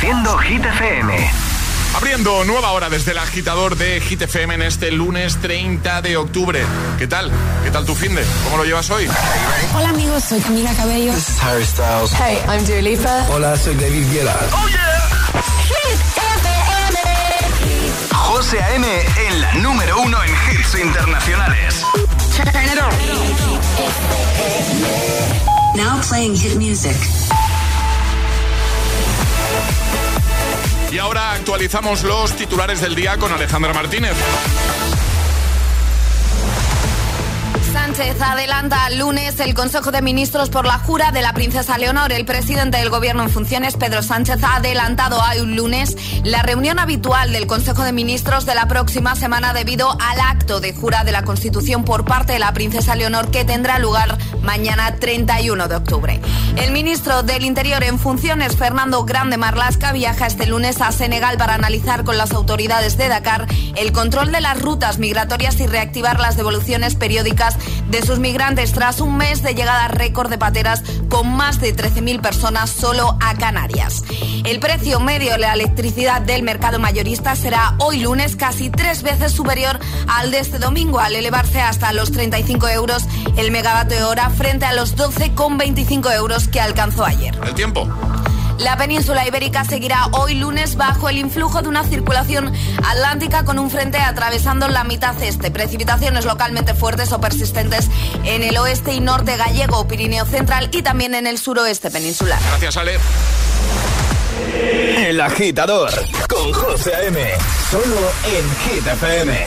Reproduciendo Hit FM. Abriendo nueva hora desde el agitador de Hit FM en este lunes 30 de octubre. ¿Qué tal? ¿Qué tal tu fin de? ¿Cómo lo llevas hoy? Hola amigos, soy Camila Cabello. This is Harry Styles. Hey, I'm Dua Lipa. Hola, soy David Guetta. Oh yeah. Hit FM. José A.M. en la número uno en hits internacionales. Now playing hit music. Y ahora actualizamos los titulares del día con Alejandra Martínez. Sánchez adelanta al lunes el Consejo de Ministros por la jura de la princesa Leonor. El presidente del Gobierno en funciones, Pedro Sánchez, ha adelantado a un lunes la reunión habitual del Consejo de Ministros de la próxima semana debido al acto de jura de la Constitución por parte de la princesa Leonor que tendrá lugar mañana 31 de octubre. El ministro del Interior en funciones, Fernando Grande Marlasca, viaja este lunes a Senegal para analizar con las autoridades de Dakar el control de las rutas migratorias y reactivar las devoluciones periódicas de sus migrantes tras un mes de llegada récord de pateras con más de 13.000 personas solo a Canarias. El precio medio de la electricidad del mercado mayorista será hoy lunes casi tres veces superior al de este domingo, al elevarse hasta los 35 euros el megavatio hora frente a los 12,25 euros que alcanzó ayer. El tiempo. La península ibérica seguirá hoy lunes bajo el influjo de una circulación atlántica con un frente atravesando la mitad este. Precipitaciones localmente fuertes o persistentes en el oeste y norte gallego, Pirineo Central y también en el suroeste peninsular. Gracias, Ale. El agitador con José A.M. Solo en Hit FM.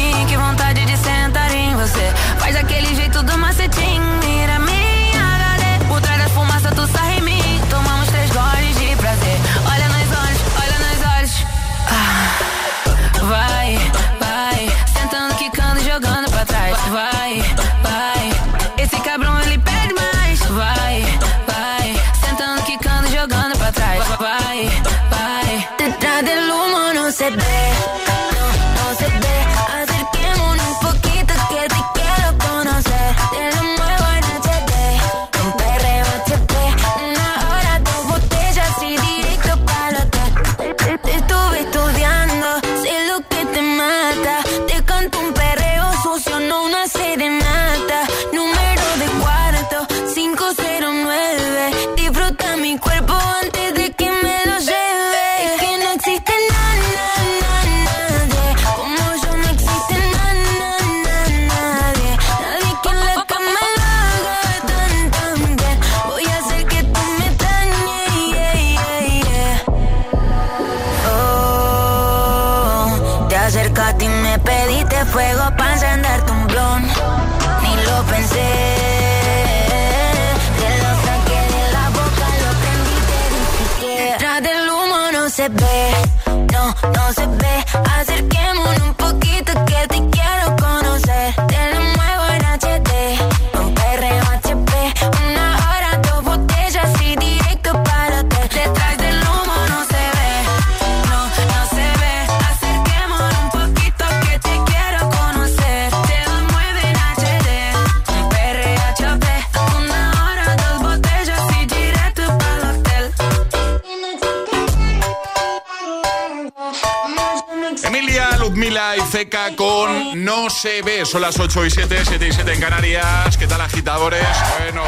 Son las 8 y 7, 7 y 7 en Canarias. ¿Qué tal, agitadores? Bueno,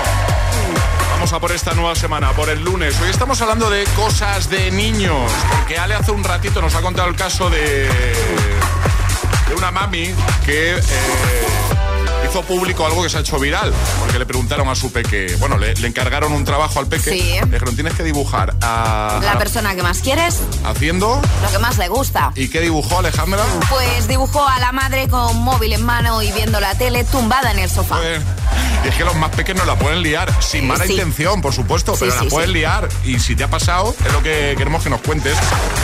vamos a por esta nueva semana, por el lunes. Hoy estamos hablando de cosas de niños. Porque Ale hace un ratito nos ha contado el caso de, de una mami que. Eh, hizo público algo que se ha hecho viral, porque le preguntaron a su peque, bueno, le, encargaron un trabajo al peque, sí. le dijeron, tienes que dibujar a... La persona que más quieres. Haciendo... Lo que más le gusta. ¿Y qué dibujó Alejandra? Pues dibujó a la madre con móvil en mano y viendo la tele tumbada en el sofá. Y es que los más pequeños la pueden liar, sin mala intención, por supuesto, pero la pueden liar. Y si te ha pasado, es lo que queremos que nos cuentes.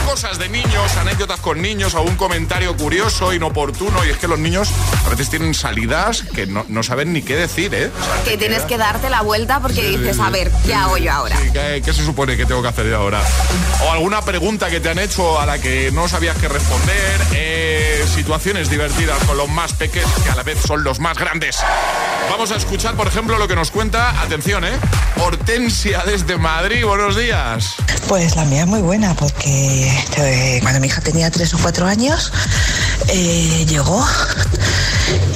Cosas de niños, anécdotas con niños, algún comentario curioso, inoportuno. Y es que los niños a veces tienen salidas que no, saben ni qué decir, ¿eh? que tienes que darte la vuelta porque dices, a ver, ¿qué hago yo ahora? ¿qué, se supone que tengo que hacer yo ahora? O alguna pregunta que te han hecho a la que no sabías qué responder. Eh, situaciones divertidas con los más pequeños, que a la vez son los más grandes. Vamos a escuchar, por ejemplo, lo que nos cuenta, atención, ¿eh? Hortensia desde Madrid, buenos días. Pues la mía es muy buena, porque eh, cuando mi hija tenía tres o cuatro años, eh, llegó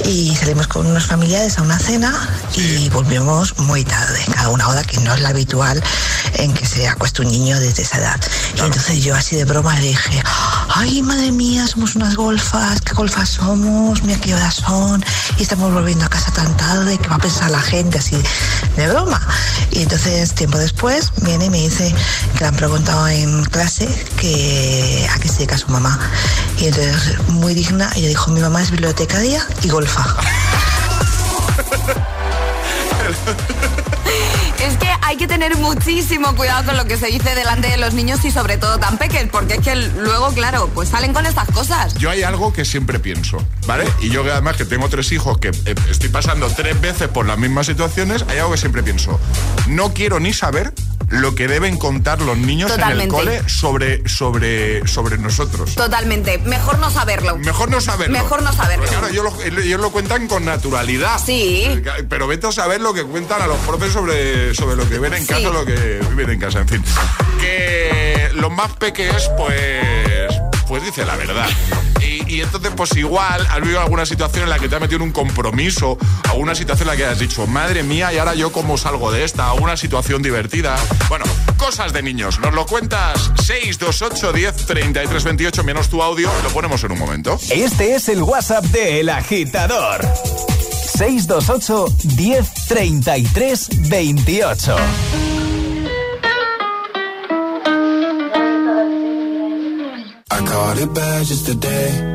y salimos con unos familiares a una cena y volvimos muy tarde, a una hora que no es la habitual en que se acuesta un niño desde esa edad. Y entonces yo así de broma le dije, ay madre mía, somos unas golfas, ¿qué golfas somos? Mira qué horas son y estamos volviendo a casa tan tarde, ¿qué va a pensar la gente así de broma? Y entonces tiempo después viene y me dice que le han preguntado en clase que a qué se dedica su mamá. Y entonces muy digna, ella dijo, mi mamá es bibliotecaria y golfa. Es que hay que tener muchísimo cuidado con lo que se dice delante de los niños y sobre todo tan pequeños, porque es que luego, claro, pues salen con estas cosas. Yo hay algo que siempre pienso, ¿vale? Y yo además que tengo tres hijos que eh, estoy pasando tres veces por las mismas situaciones, hay algo que siempre pienso. No quiero ni saber lo que deben contar los niños en el cole sobre, sobre, sobre nosotros. Totalmente. Mejor no saberlo. Mejor no saberlo. Mejor no saberlo. claro, ellos lo, cuentan con naturalidad. Sí. Pero vete a saber lo que cuentan a los profes sobre, sobre lo que ven en casa, lo que viven en casa, en fin. Que los más pequeños, pues, pues dice la verdad. Y, entonces, pues igual, has vivido alguna situación en la que te ha metido en un compromiso, alguna situación en la que has dicho, madre mía, y ahora yo cómo salgo de esta, alguna situación divertida. Bueno, cosas de niños. Nos lo cuentas 628 10 33 28, menos tu audio, lo ponemos en un momento. Este es el WhatsApp de El Agitador. 628 10 33 28. I caught it bad just today.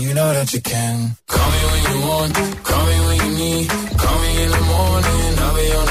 you know that you can. Call me when you want, call me when you need. Call me in the morning, I'll be on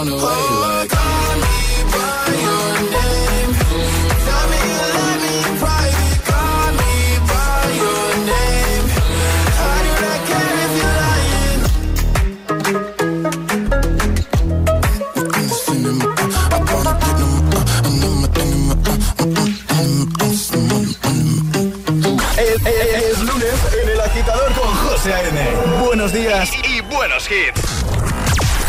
Es lunes en el agitador con José A.N. Buenos días y, buenos hits.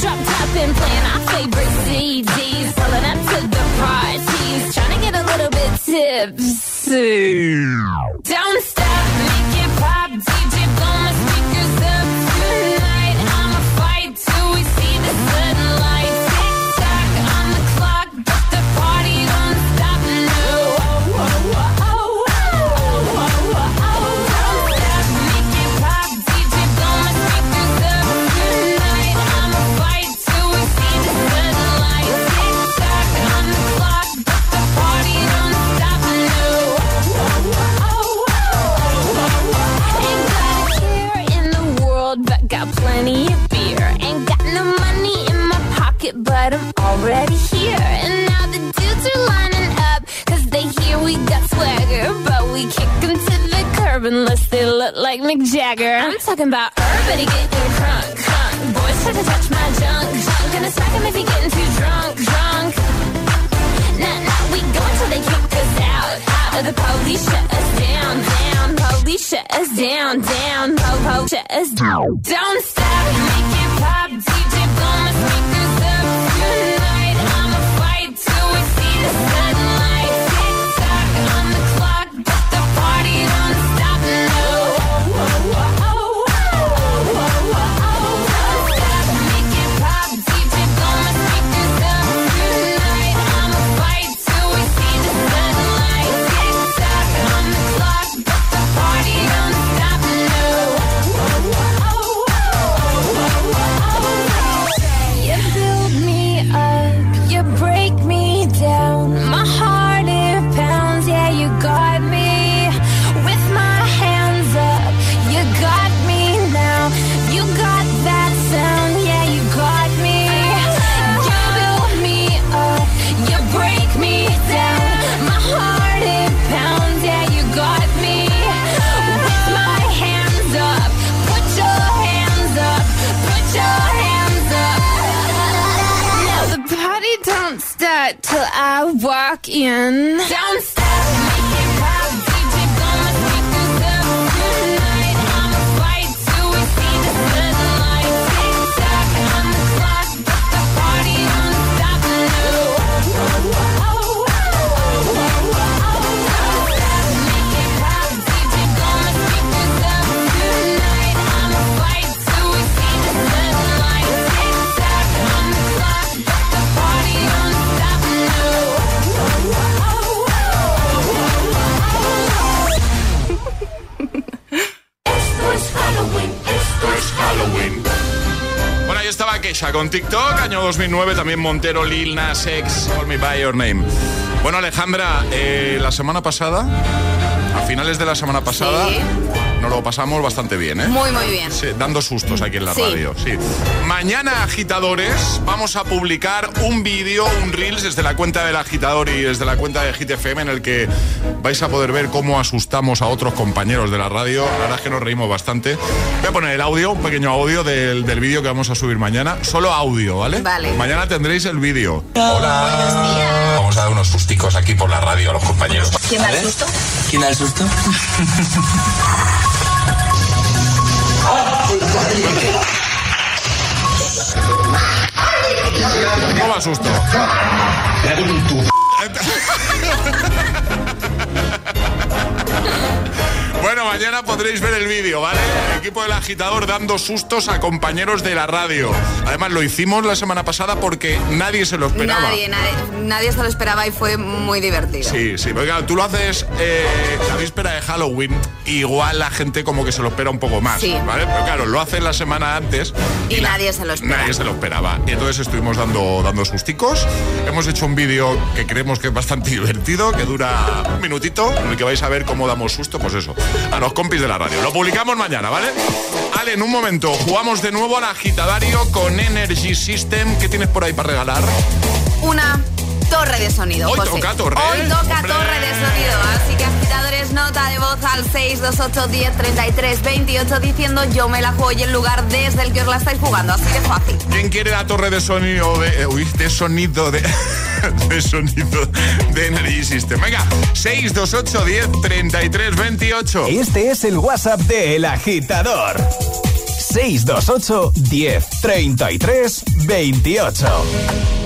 Drop top and playing our favorite CDs. Pulling up to the parties. Trying to get a little bit tipsy. Mick Jagger. I'm talking about everybody getting crunk, crunk. Boys try to touch my junk, junk. Gonna smack 'em if he getting too drunk, drunk. Nah, nah, we go until they kick us out. Out the police shut us down, down. Police shut us down, down. Po, po, shut us down. Don't stop, in. Con TikTok, año 2009, también Montero, Lil Nas X, Call Me By Your Name. Bueno, Alejandra, eh, la semana pasada, a finales de la semana pasada, Sí. nos lo pasamos bastante bien, ¿eh? Muy, muy bien. Sí, dando sustos aquí en la Sí. radio, sí. Mañana, agitadores, vamos a publicar un vídeo, un Reels desde la cuenta del agitador y desde la cuenta de Hit FM en el que vais a poder ver cómo asustamos a otros compañeros de la radio. La verdad es que nos reímos bastante. Voy a poner el audio, un pequeño audio del, del vídeo que vamos a subir mañana. Solo audio, ¿vale? Vale. Mañana tendréis el vídeo. Hola. Vamos a dar unos susticos aquí por la radio a los compañeros. ¿Quién da el susto? ¿Quién da el susto? No me asusto. Mañana podréis ver el vídeo, ¿vale? El equipo del agitador dando sustos a compañeros de la radio. Además, lo hicimos la semana pasada porque nadie se lo esperaba. Nadie, nadie, nadie se lo esperaba y fue muy divertido. Sí, sí, porque claro, tú lo haces eh, la víspera de Halloween, igual la gente como que se lo espera un poco más, Sí. ¿vale? Pero claro, lo haces la semana antes Y la- nadie se lo espera. Nadie se lo esperaba. Y entonces estuvimos dando, dando susticos. Hemos hecho un vídeo que creemos que es bastante divertido, que dura un minutito, en el que vais a ver cómo damos susto, pues eso, a los compis de la radio. Lo publicamos mañana, ¿vale? Ale, en un momento, jugamos de nuevo al agitadario con Energy System. ¿Qué tienes por ahí para regalar? Una torre de sonido. Hoy José. toca torre, Hoy toca Hombre. torre de sonido. Así que agitadores, nota de voz al 628 10 33 28 diciendo yo me la juego y el lugar desde el que os la estáis jugando. Así de fácil. ¿Quién quiere la torre de sonido de, eh, uy, de sonido de, de sonido de Energy System? Venga, 628 10 33 28. Este es el WhatsApp de El Agitador. 628 10 33 28.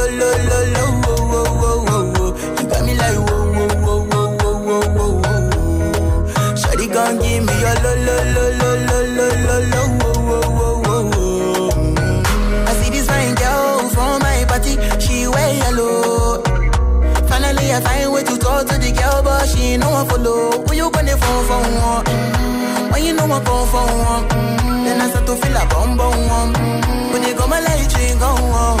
lo, one follow. Who you gonna phone for one? Mm. When you know I come for one, then I start to feel a bum. When you go my you go.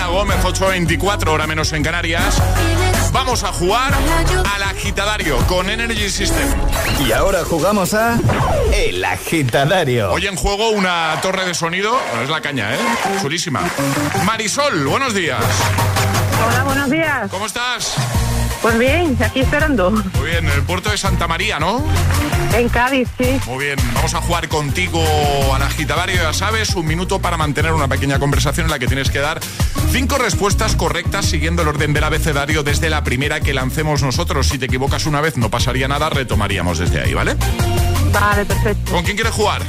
Selena Gómez, 8.24, hora menos en Canarias. Vamos a jugar al agitadario con Energy System. Y ahora jugamos a El Agitadario. Hoy en juego una torre de sonido, bueno, es la caña, ¿eh? Chulísima. Marisol, buenos días. Hola, buenos días. ¿Cómo estás? Pues bien, aquí esperando. Muy bien, en el puerto de Santa María, ¿no? En Cádiz, sí. Muy bien, vamos a jugar contigo al agitadario, ya sabes, un minuto para mantener una pequeña conversación en la que tienes que dar cinco respuestas correctas siguiendo el orden del abecedario desde la primera que lancemos nosotros. Si te equivocas una vez no pasaría nada, retomaríamos desde ahí, ¿vale? Vale, perfecto. ¿Con quién quieres jugar?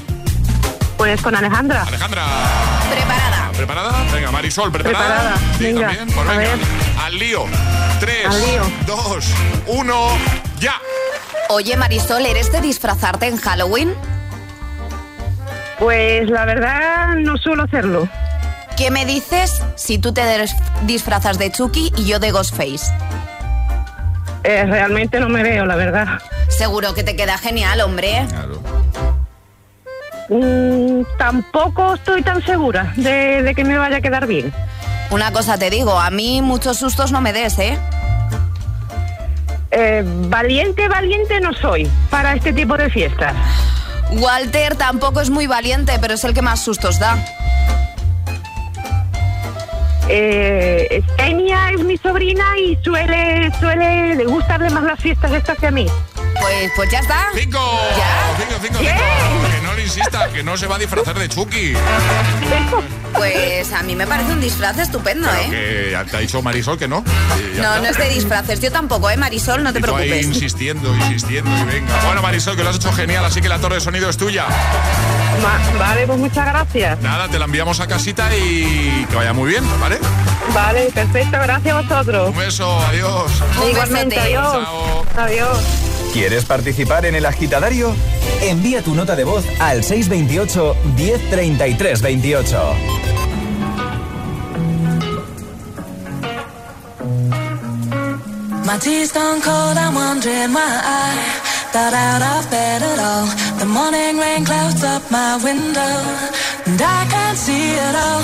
Pues con Alejandra. Alejandra. Preparada. ¿Preparada? Venga, Marisol, ¿preparada? Preparada. Sí, Venga, también. Pues a venga, ver. al lío. Tres, Al lío. dos, uno, ya. Oye, Marisol, ¿eres de disfrazarte en Halloween? Pues la verdad no suelo hacerlo. ¿Qué me dices si tú te des- disfrazas de Chucky y yo de Ghostface? Eh, realmente no me veo, la verdad. Seguro que te queda genial, hombre. Claro. Mm, tampoco estoy tan segura de, de que me vaya a quedar bien. Una cosa te digo, a mí muchos sustos no me des, ¿eh? Eh, valiente, valiente no soy para este tipo de fiestas. Walter tampoco es muy valiente, pero es el que más sustos da. Eh, Enya es mi sobrina y suele, suele le gustarle más las fiestas estas que a mí. Pues, pues ya está. Cinco. ¿Ya? Cinco, cinco. Que no le insista, que no se va a disfrazar de Chucky. Pues a mí me parece un disfraz estupendo, ¿eh? Que ya te ha dicho Marisol que no. No, no es de disfraces. Yo tampoco, ¿eh, Marisol? No te Y tú ahí preocupes. insistiendo, insistiendo y venga. Bueno, Marisol, que lo has hecho genial, así que la torre de sonido es tuya. Ma- vale, pues muchas gracias. Nada, te la enviamos a casita y que vaya muy bien, ¿vale? Vale, perfecto, gracias a vosotros. Un beso, adiós. Un Igualmente, adiós. Chao. Adiós. ¿Quieres participar en El Agitadario? Envía tu nota de voz al 628 1033 28. My tea's stone cold, I'm wondering why I got out of bed at all. The morning rain clouds up my window, and I can't see it all.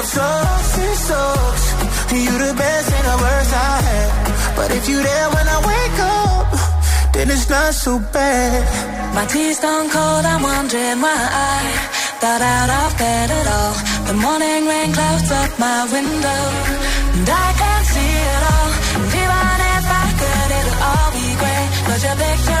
sucks, it sucks. You the best and the worst I had. But if you there when I wake up, then it's not so bad. My tea's gone cold, I'm wondering why I got out of bed at all. The morning rain clouds up my window, and I can't see it all. And even if I could, it'll all be grey. But your picture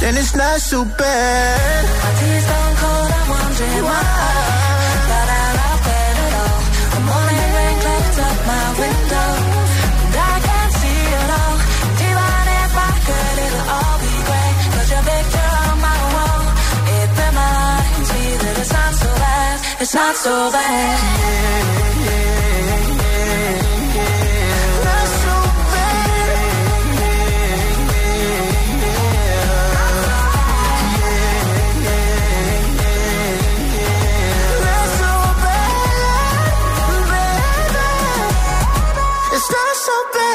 then it's not so bad. My tea's gone cold, I'm wondering why But I of bed at all. The morning rain clouds up my window, and I can't see it all. And even if I could, it'll all be grey. But your picture on my wall, it reminds me that it's not so bad, it's not so bad. Not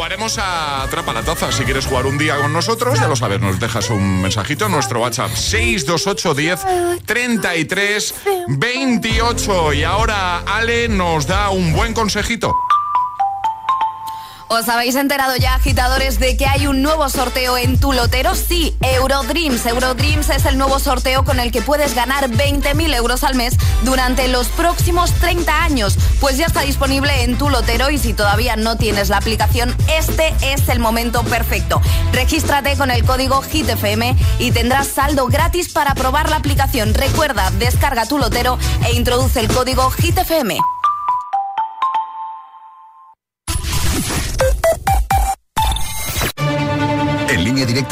jugaremos a Atrapa la Taza. Si quieres jugar un día con nosotros, ya lo sabes, nos dejas un mensajito en nuestro WhatsApp 628 10 33 28. Y ahora Ale nos da un buen consejito. ¿Os habéis enterado ya, agitadores, de que hay un nuevo sorteo en tu lotero? Sí, Eurodreams. Eurodreams es el nuevo sorteo con el que puedes ganar 20.000 euros al mes durante los próximos 30 años. Pues ya está disponible en tu lotero y si todavía no tienes la aplicación, este es el momento perfecto. Regístrate con el código HITFM y tendrás saldo gratis para probar la aplicación. Recuerda, descarga tu lotero e introduce el código HITFM.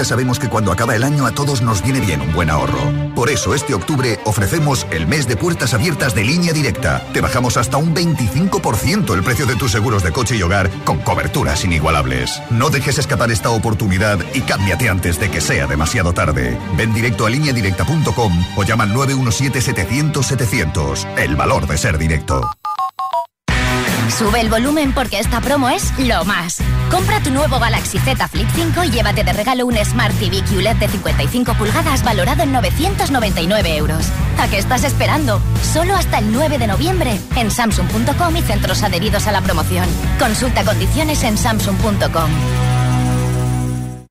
Sabemos que cuando acaba el año a todos nos viene bien un buen ahorro. Por eso este octubre ofrecemos el mes de puertas abiertas de Línea Directa. Te bajamos hasta un 25% el precio de tus seguros de coche y hogar con coberturas inigualables. No dejes escapar esta oportunidad y cámbiate antes de que sea demasiado tarde. Ven directo a lineadirecta.com o llama al 917-700-700. El valor de ser directo. Sube el volumen porque esta promo es lo más. Compra tu nuevo Galaxy Z Flip 5 y llévate de regalo un Smart TV QLED de 55 pulgadas valorado en 999 euros. ¿A qué estás esperando? Solo hasta el 9 de noviembre en Samsung.com y centros adheridos a la promoción. Consulta condiciones en Samsung.com.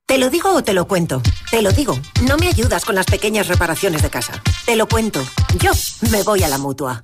¿Te lo digo o te lo cuento? Te lo digo. No me ayudas con las pequeñas reparaciones de casa. Te lo cuento. Yo me voy a la mutua.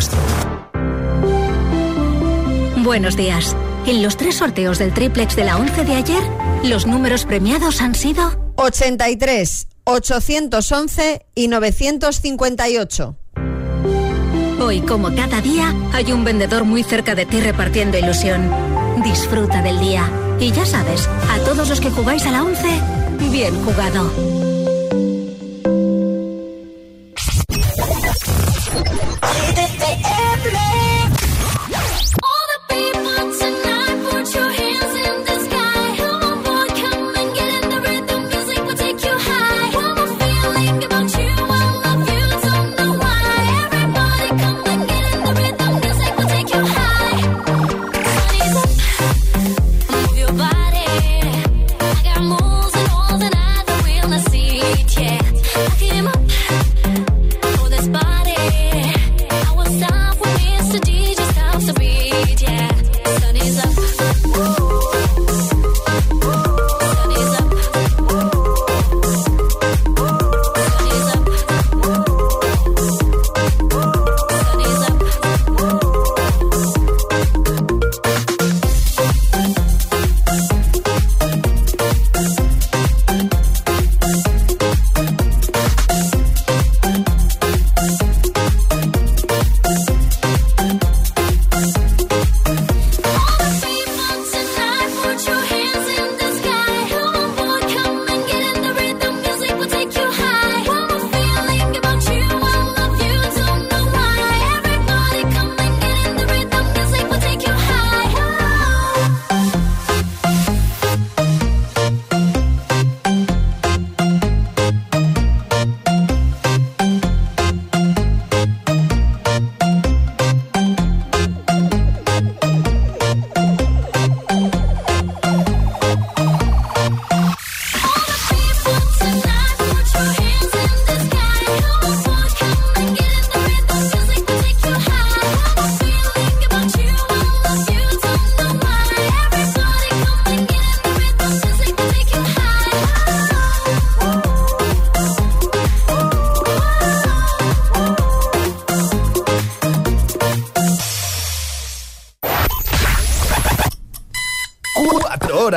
nuestro. Buenos días. En los tres sorteos del triplex de la 11 de ayer, los números premiados han sido 83, 811 y 958. Hoy, como cada día, hay un vendedor muy cerca de ti repartiendo ilusión. Disfruta del día. Y ya sabes, a todos los que jugáis a la 11, bien jugado.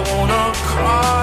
I wanna cry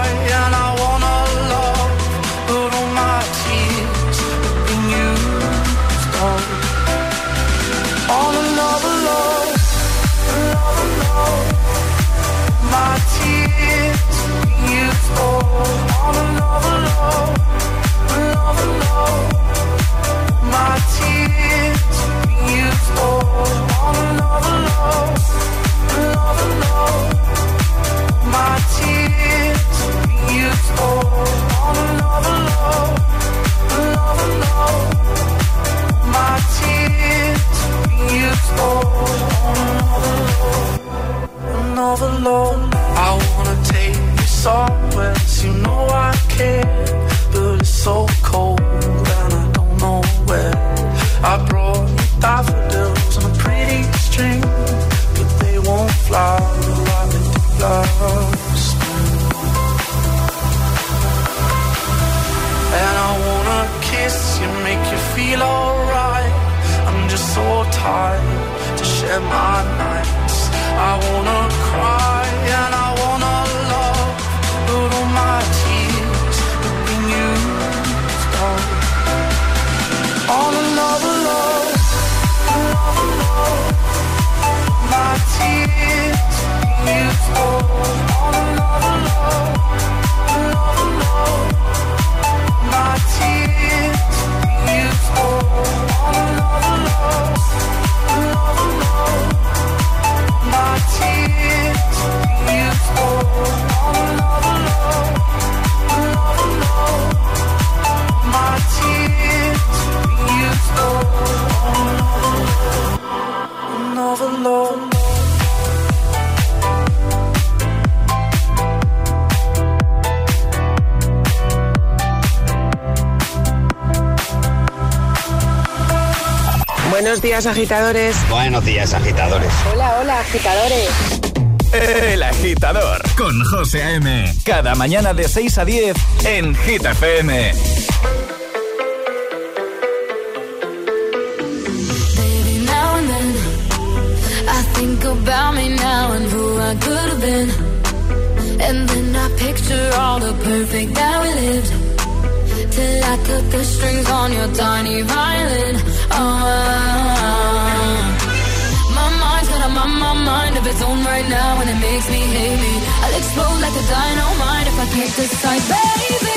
another love. I wanna take you somewhere, you know I care, but it's so cold and I don't know where. I brought you daffodils on a pretty string, but they won't fly around me to flowers. And I wanna kiss you, make you feel alright. I'm just so tired to share my nights. I wanna cry and I wanna días, agitadores. Buenos días, agitadores. Hola, hola, agitadores. El Agitador con José A.M. Cada mañana de 6 a 10 en Hit FM. Baby, now and then I think about me now and who I could have been. And then I picture all the perfect that we lived. Till I cut the strings on your tiny violin. Oh, my mind's got a my mind of its own right now, and it makes me hate me. I'll explode like a dynamite if I can't decide, baby.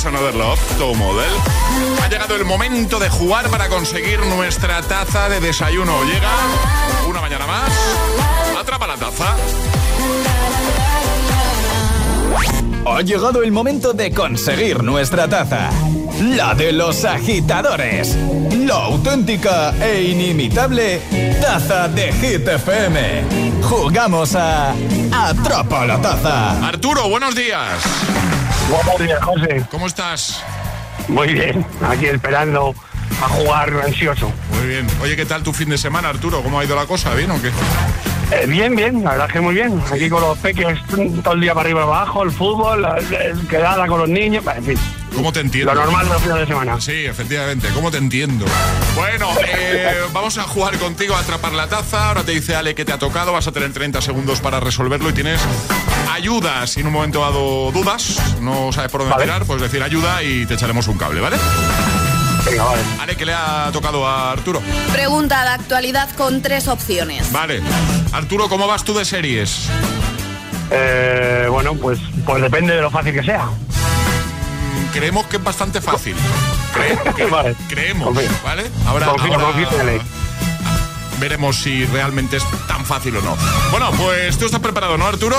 Antes Another Love, model. Ha llegado el momento de jugar para conseguir nuestra taza de desayuno. Llega una mañana más. Atrapa la taza. Ha llegado el momento de conseguir nuestra taza. La de los agitadores. La auténtica e inimitable taza de Hit FM. Jugamos a Atrapa la taza. Arturo, buenos días. Buenos días, José. ¿Cómo estás? Muy bien, aquí esperando a jugar ansioso. Muy bien. Oye, ¿qué tal tu fin de semana, Arturo? ¿Cómo ha ido la cosa? ¿Bien o qué? Eh, bien, bien, la verdad es que muy bien. Aquí con los peques todo el día para arriba y para abajo, el fútbol, la, la- quedada con los niños, en fin. ¿Cómo te entiendo? Lo normal de los fines de semana. Sí, efectivamente. ¿Cómo te entiendo? Bueno, eh, vamos a jugar contigo a atrapar la taza. Ahora te dice Ale que te ha tocado. Vas a tener 30 segundos para resolverlo y tienes ayuda. Si en un momento dado dudas, no sabes por dónde Vale. tirar, pues decir ayuda y te echaremos un cable, ¿vale? Venga, vale. Ale, ¿qué le ha tocado a Arturo? Pregunta de actualidad con tres opciones. Vale. Arturo, ¿cómo vas tú de series? Eh, bueno, pues, pues depende de lo fácil que sea. Creemos que es bastante fácil. Cre- cre- Vale. Creemos. ¿vale? Ahora, Confío, ahora confío en él. veremos si realmente es tan fácil o no. Bueno, pues tú estás preparado, ¿no, Arturo?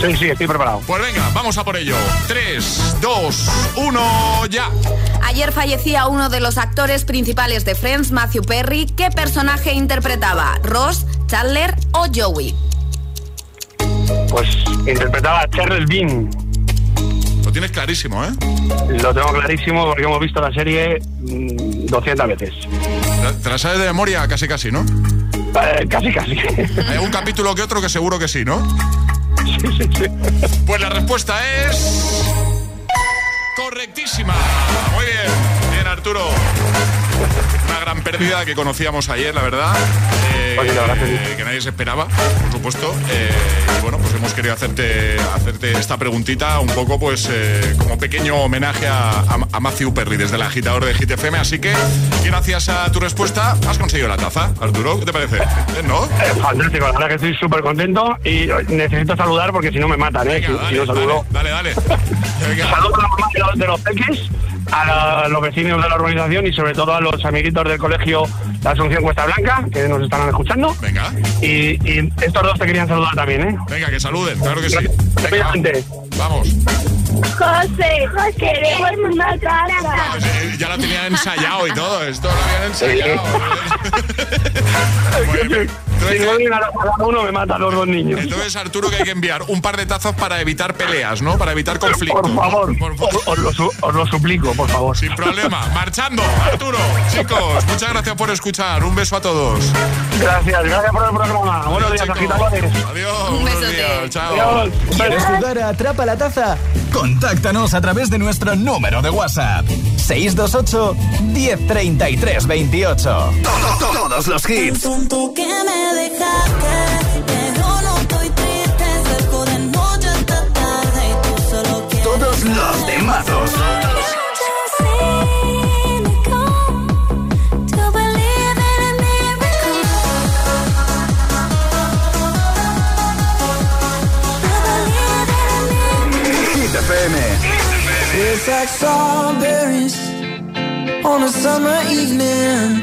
Sí, sí, estoy preparado. Pues venga, vamos a por ello. 3, 2, 1, ya. Ayer fallecía uno de los actores principales de Friends, Matthew Perry. ¿Qué personaje interpretaba? ¿Ross, Chandler o Joey? Pues interpretaba a Charles Bean. Lo tienes clarísimo, ¿eh? Lo tengo clarísimo porque hemos visto la serie mm, 200 veces. Te- Te la sabes de memoria casi casi, ¿no? Eh, casi, casi. Hay un capítulo que otro que seguro que sí, ¿no? Sí, sí, sí. Pues la respuesta es... Correctísima. Muy bien. Bien, Arturo. Una gran pérdida que conocíamos ayer, la verdad. Eh, Oye, la verdad que sí. eh, que nadie se esperaba, por supuesto. Eh, y bueno, pues hemos querido hacerte, hacerte esta preguntita un poco, pues, eh, como pequeño homenaje a, a- a Matthew Perry desde el agitador de Hit FM. Así que, gracias a tu respuesta, has conseguido la taza. Arturo, ¿qué te parece? Bien, ¿No? Eh, fantástico, la verdad que estoy súper contento y necesito saludar porque si no me matan, ¿eh? Venga, si, dale, si no saludo. dale, dale, dale. Venga. Saludo a los, de los peques, a, la- a los vecinos de la urbanización y sobre todo a los amiguitos del colegio La Asunción Cuesta Blanca, que nos estarán escuchando. Venga. Y, y estos dos te querían saludar también, ¿eh? Venga, que saluden, claro que sí. Venga, vamos. José, queremos una casa. Eh, Ya la tenía ensayado y todo, esto lo habían ensayado. Muy bien. Si no doy a cada uno, me matan los dos niños. Entonces, Arturo, que hay que enviar un par de tazas para evitar peleas, ¿no? Para evitar conflictos. Por favor, os, os lo, su- os lo suplico, por favor. Sin problema. Marchando, Arturo. Chicos, muchas gracias por escuchar. Un beso a todos. Gracias, gracias por el programa. Buenos días, agitadores. Adiós. Un días, Chao. Adiós. ¿Quieres jugar a Atrapa la Taza? Contáctanos a través de nuestro número de WhatsApp. 628 1033 28. Todos los hits. Tonto que me dejaste, pero no estoy triste. Cerco de noche hasta tarde y tú solo quieres. Todos los temazos. To believe in a miracle. Hit FM. It's like strawberries on a summer evening,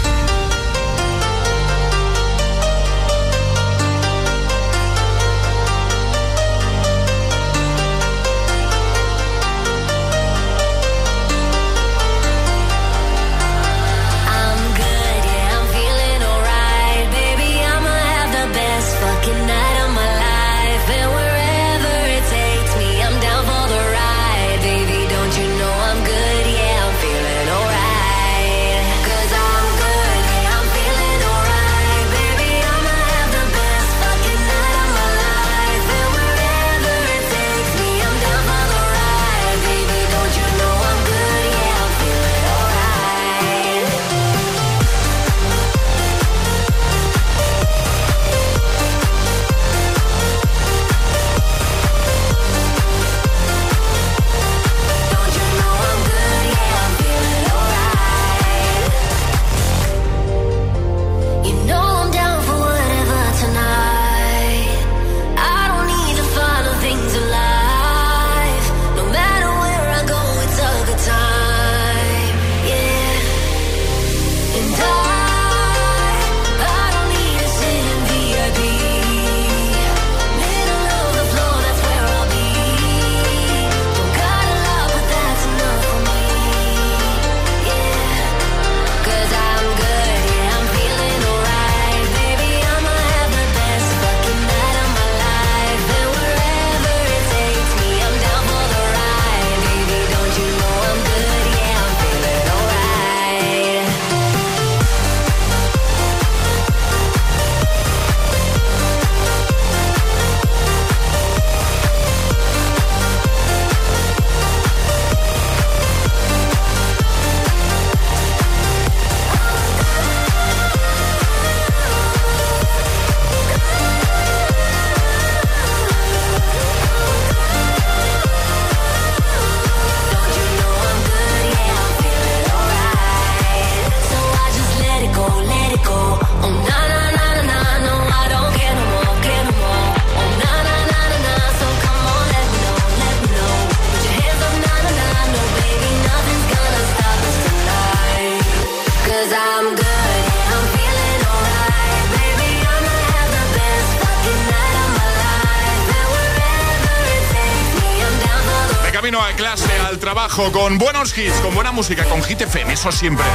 hits, con buena música, con Hit FM, eso siempre.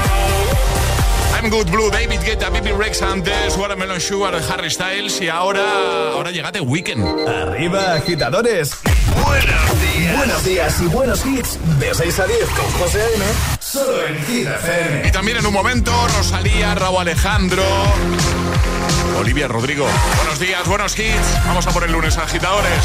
I'm Good Blue, David Guetta, Bibi Rexham, Des, Watermelon Sugar, Harry Styles y ahora, ahora llega The Weeknd. Arriba, agitadores. Buenos días. Buenos días y buenos hits. De 6 a 10 con José A.M. Solo en Hit FM. Y también en un momento, Rosalía, Raúl Alejandro. Olivia Rodrigo. Buenos días, buenos hits. Vamos a por el lunes, agitadores.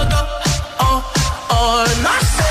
On. I said,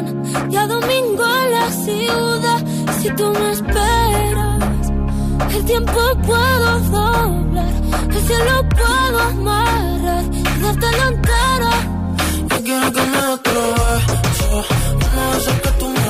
Y a domingo en la ciudad. Si tú me esperas, el tiempo puedo doblar. El cielo puedo amarrar y dártelo entero. Yo quiero que me uno de esos que tú me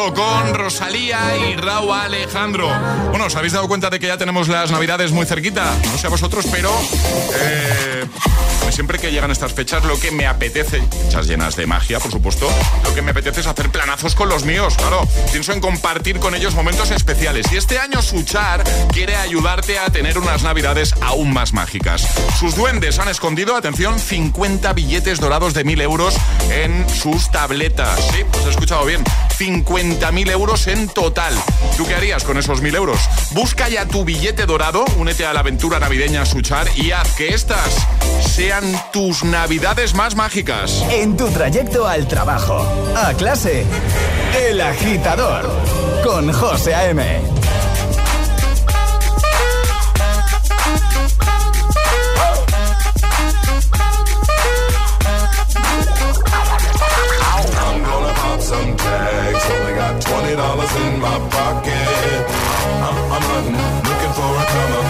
Con Rosalía y Raúl Alejandro. Bueno, ¿os habéis dado cuenta de que ya tenemos las navidades muy cerquita? No sé a vosotros, pero eh, siempre que llegan estas fechas lo que me apetece, fechas llenas de magia, por supuesto, lo que me apetece es hacer planazos con los míos, claro. Pienso en compartir con ellos momentos especiales. Y este año Suchar quiere ayudarte a tener unas navidades aún más mágicas. Sus duendes han escondido, atención, 50 billetes dorados de 1000 euros en sus tabletas. Sí, pues he escuchado bien. 50.000 euros en total. ¿Tú qué harías con esos 1.000 euros? Busca ya tu billete dorado, únete a la aventura navideña Suchar y haz que estas sean tus navidades más mágicas. En tu trayecto al trabajo, a clase, El Agitador, con José A.M. In my pocket. I'm, I'm hunting, looking for a come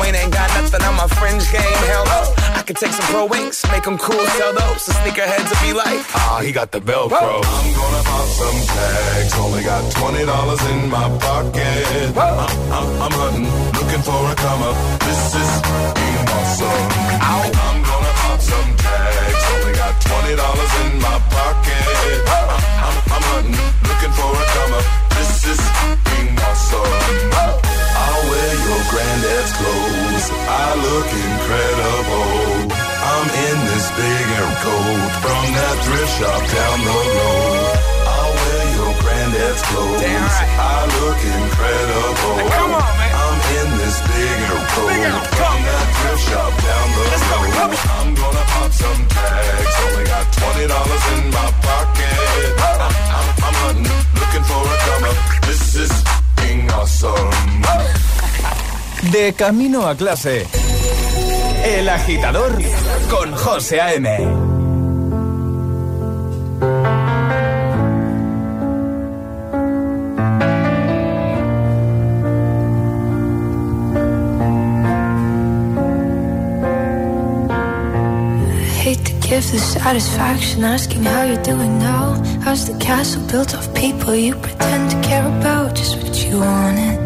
Wayne ain't got nothing on my fringe game. Hell no. I could take some pro wings, make them cool, sell those. So sneakerheads will be like, ah, he got the Velcro. I'm gonna pop some tags. Only got twenty dollars in my pocket. I'm, I'm, I'm hunting, looking for a come up. This is being awesome. I'm gonna pop some tags. Only got twenty dollars in my pocket. I'm, I'm, hunting, looking for a come up. This is being my awesome. I'll wear your granddad's clothes. I look incredible. I'm in this big air coat from that thrift shop down the road. I'll wear your granddad's clothes. I look incredible. come on, man. I'm in this big air coat from that thrift shop down the road. I'm gonna pop some tags. De camino a clase. El agitador con José A.M. give the satisfaction asking how you're doing now. How's the castle built of people you pretend to care about? Just what you wanted.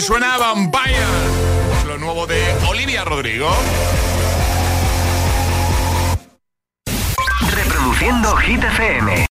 Suena Vampire. lo nuevo de Olivia Rodrigo. Reproduciendo Hit FM.